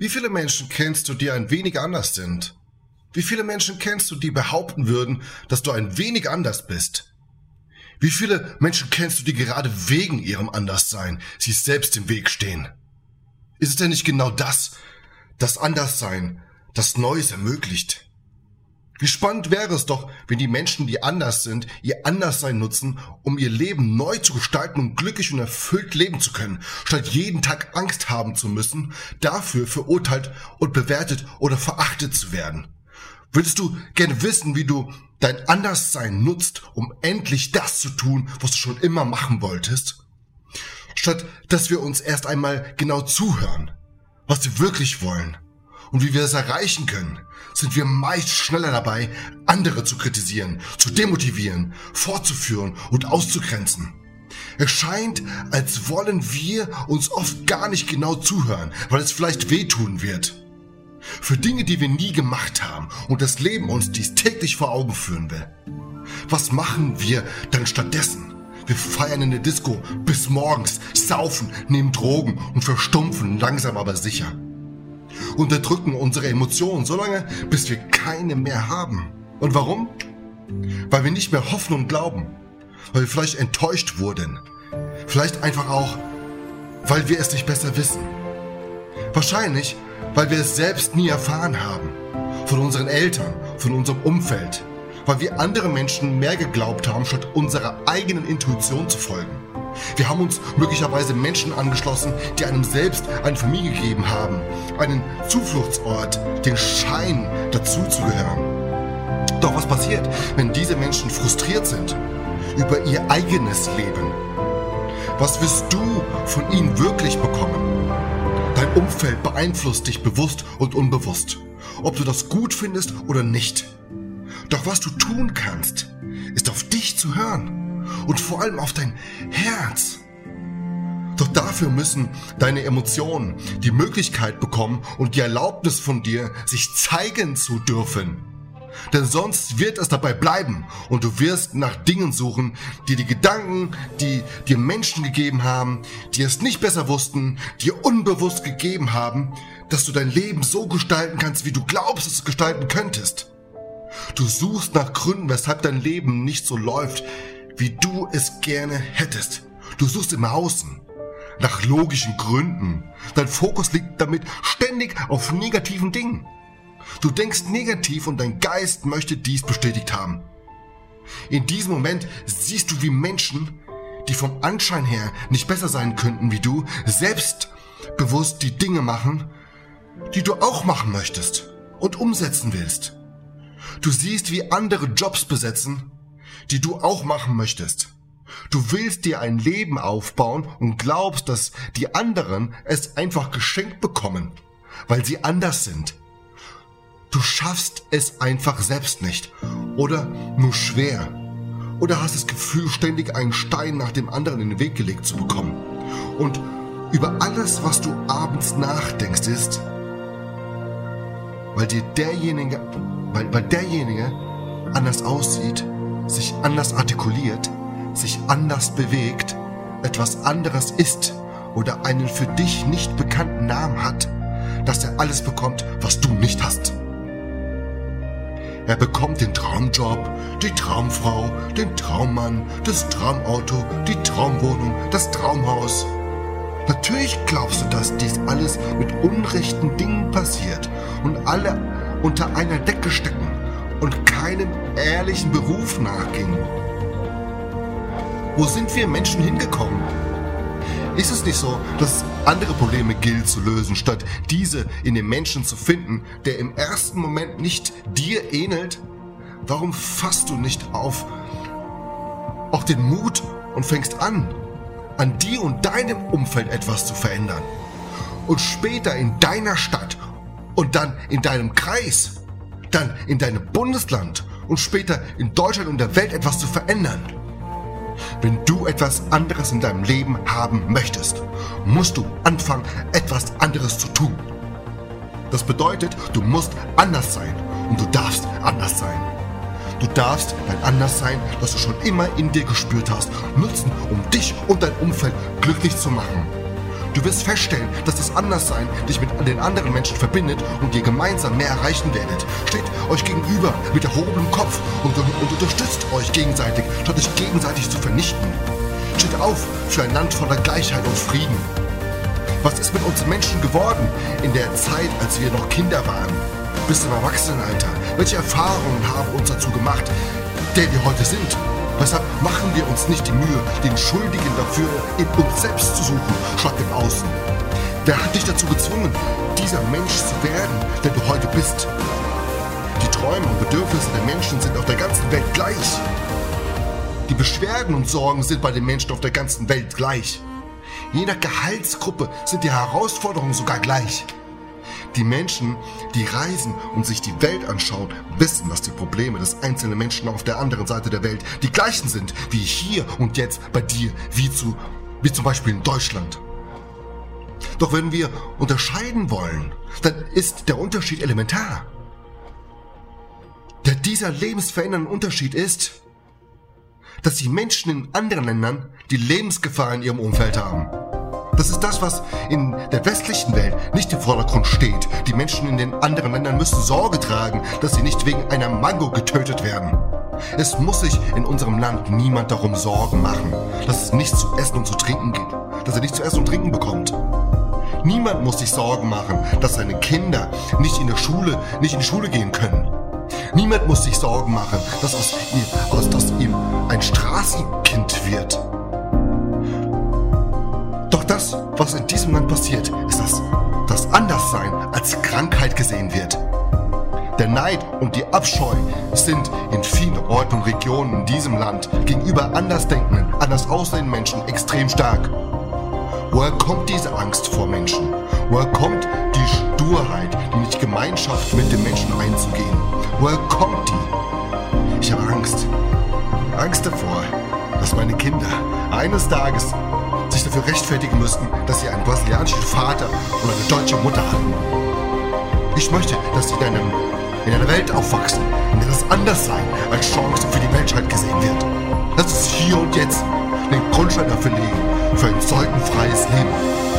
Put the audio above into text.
Wie viele Menschen kennst du, die ein wenig anders sind? Wie viele Menschen kennst du, die behaupten würden, dass du ein wenig anders bist? Wie viele Menschen kennst du, die gerade wegen ihrem Anderssein sich selbst im Weg stehen? Ist es denn nicht genau das, das Anderssein, das Neues ermöglicht? Wie spannend wäre es doch, wenn die Menschen, die anders sind, ihr Anderssein nutzen, um ihr Leben neu zu gestalten und glücklich und erfüllt leben zu können, statt jeden Tag Angst haben zu müssen, dafür verurteilt und bewertet oder verachtet zu werden. Würdest du gerne wissen, wie du dein Anderssein nutzt, um endlich das zu tun, was du schon immer machen wolltest? Statt dass wir uns erst einmal genau zuhören, was wir wirklich wollen und wie wir es erreichen können, sind wir meist schneller dabei, andere zu kritisieren, zu demotivieren, fortzuführen und auszugrenzen. Es scheint, als wollen wir uns oft gar nicht genau zuhören, weil es vielleicht wehtun wird. Für Dinge, die wir nie gemacht haben und das Leben uns dies täglich vor Augen führen will. Was machen wir dann stattdessen? Wir feiern in der Disco bis morgens, saufen, nehmen Drogen und verstumpfen langsam aber sicher unterdrücken unsere Emotionen so lange, bis wir keine mehr haben. Und warum? Weil wir nicht mehr hoffen und glauben. Weil wir vielleicht enttäuscht wurden. Vielleicht einfach auch, weil wir es nicht besser wissen. Wahrscheinlich, weil wir es selbst nie erfahren haben. Von unseren Eltern, von unserem Umfeld. Weil wir andere Menschen mehr geglaubt haben, statt unserer eigenen Intuition zu folgen. Wir haben uns möglicherweise Menschen angeschlossen, die einem selbst eine Familie gegeben haben, einen Zufluchtsort, den Schein dazuzugehören. Doch was passiert, wenn diese Menschen frustriert sind über ihr eigenes Leben? Was wirst du von ihnen wirklich bekommen? Dein Umfeld beeinflusst dich bewusst und unbewusst, ob du das gut findest oder nicht. Doch was du tun kannst, ist auf dich zu hören und vor allem auf dein Herz. Doch dafür müssen deine Emotionen die Möglichkeit bekommen und die Erlaubnis von dir, sich zeigen zu dürfen. Denn sonst wird es dabei bleiben und du wirst nach Dingen suchen, die die Gedanken, die dir Menschen gegeben haben, die es nicht besser wussten, dir unbewusst gegeben haben, dass du dein Leben so gestalten kannst, wie du glaubst, es gestalten könntest. Du suchst nach Gründen, weshalb dein Leben nicht so läuft, wie du es gerne hättest. Du suchst im Außen nach logischen Gründen. Dein Fokus liegt damit ständig auf negativen Dingen. Du denkst negativ und dein Geist möchte dies bestätigt haben. In diesem Moment siehst du, wie Menschen, die vom Anschein her nicht besser sein könnten wie du, selbstbewusst die Dinge machen, die du auch machen möchtest und umsetzen willst. Du siehst, wie andere Jobs besetzen, die du auch machen möchtest. Du willst dir ein Leben aufbauen und glaubst, dass die anderen es einfach geschenkt bekommen, weil sie anders sind. Du schaffst es einfach selbst nicht oder nur schwer oder hast das Gefühl, ständig einen Stein nach dem anderen in den Weg gelegt zu bekommen. Und über alles, was du abends nachdenkst, ist, weil dir derjenige, weil, weil derjenige anders aussieht, sich anders artikuliert, sich anders bewegt, etwas anderes ist oder einen für dich nicht bekannten Namen hat, dass er alles bekommt, was du nicht hast. Er bekommt den Traumjob, die Traumfrau, den Traummann, das Traumauto, die Traumwohnung, das Traumhaus. Natürlich glaubst du, dass dies alles mit unrechten Dingen passiert und alle unter einer Decke stecken und keinem ehrlichen Beruf nachgingen. Wo sind wir Menschen hingekommen? Ist es nicht so, dass andere Probleme gilt zu lösen, statt diese in dem Menschen zu finden, der im ersten Moment nicht dir ähnelt? Warum fasst du nicht auf, auch den Mut und fängst an, an dir und deinem Umfeld etwas zu verändern? Und später in deiner Stadt und dann in deinem Kreis dann in deinem Bundesland und später in Deutschland und der Welt etwas zu verändern. Wenn du etwas anderes in deinem Leben haben möchtest, musst du anfangen, etwas anderes zu tun. Das bedeutet, du musst anders sein und du darfst anders sein. Du darfst dein Anderssein, das du schon immer in dir gespürt hast, nutzen, um dich und dein Umfeld glücklich zu machen. Du wirst feststellen, dass das Anderssein dich mit den anderen Menschen verbindet und ihr gemeinsam mehr erreichen werdet. Steht euch gegenüber mit erhobenem Kopf und, und unterstützt euch gegenseitig, statt euch gegenseitig zu vernichten. Steht auf für ein Land voller Gleichheit und Frieden. Was ist mit uns Menschen geworden in der Zeit, als wir noch Kinder waren? Bis zum Erwachsenenalter. Welche Erfahrungen haben uns dazu gemacht, der wir heute sind? Weshalb machen wir uns nicht die Mühe, den Schuldigen dafür in uns selbst zu suchen, statt im Außen? Wer hat dich dazu gezwungen, dieser Mensch zu werden, der du heute bist? Die Träume und Bedürfnisse der Menschen sind auf der ganzen Welt gleich. Die Beschwerden und Sorgen sind bei den Menschen auf der ganzen Welt gleich. Je nach Gehaltsgruppe sind die Herausforderungen sogar gleich. Die Menschen, die reisen und sich die Welt anschauen, wissen, dass die Probleme des einzelnen Menschen auf der anderen Seite der Welt die gleichen sind wie hier und jetzt bei dir, wie, zu, wie zum Beispiel in Deutschland. Doch wenn wir unterscheiden wollen, dann ist der Unterschied elementar. Der dieser lebensverändernde Unterschied ist, dass die Menschen in anderen Ländern die Lebensgefahr in ihrem Umfeld haben. Das ist das, was in der westlichen Welt nicht im Vordergrund steht. Die Menschen in den anderen Ländern müssen Sorge tragen, dass sie nicht wegen einer Mango getötet werden. Es muss sich in unserem Land niemand darum Sorgen machen, dass es nichts zu essen und zu trinken gibt, dass er nichts zu essen und trinken bekommt. Niemand muss sich Sorgen machen, dass seine Kinder nicht in der Schule, nicht in die Schule gehen können. Niemand muss sich Sorgen machen, dass aus ihm, aus, dass ihm ein Straßenkind wird. Das, was in diesem Land passiert, ist, dass das Anderssein als Krankheit gesehen wird. Der Neid und die Abscheu sind in vielen Orten und Regionen in diesem Land gegenüber andersdenkenden, anders aussehenden Menschen extrem stark. Woher kommt diese Angst vor Menschen? Woher kommt die Sturheit, die nicht Gemeinschaft mit den Menschen einzugehen? Woher kommt die? Ich habe Angst. Angst davor, dass meine Kinder eines Tages sich dafür rechtfertigen müssten, dass sie einen brasilianischen Vater und eine deutsche Mutter hatten. Ich möchte, dass sie in, einem, in einer Welt aufwachsen, in der das Anderssein als Chance für die Menschheit gesehen wird. Lass uns hier und jetzt den Grundstein dafür legen, für ein zeugenfreies Leben.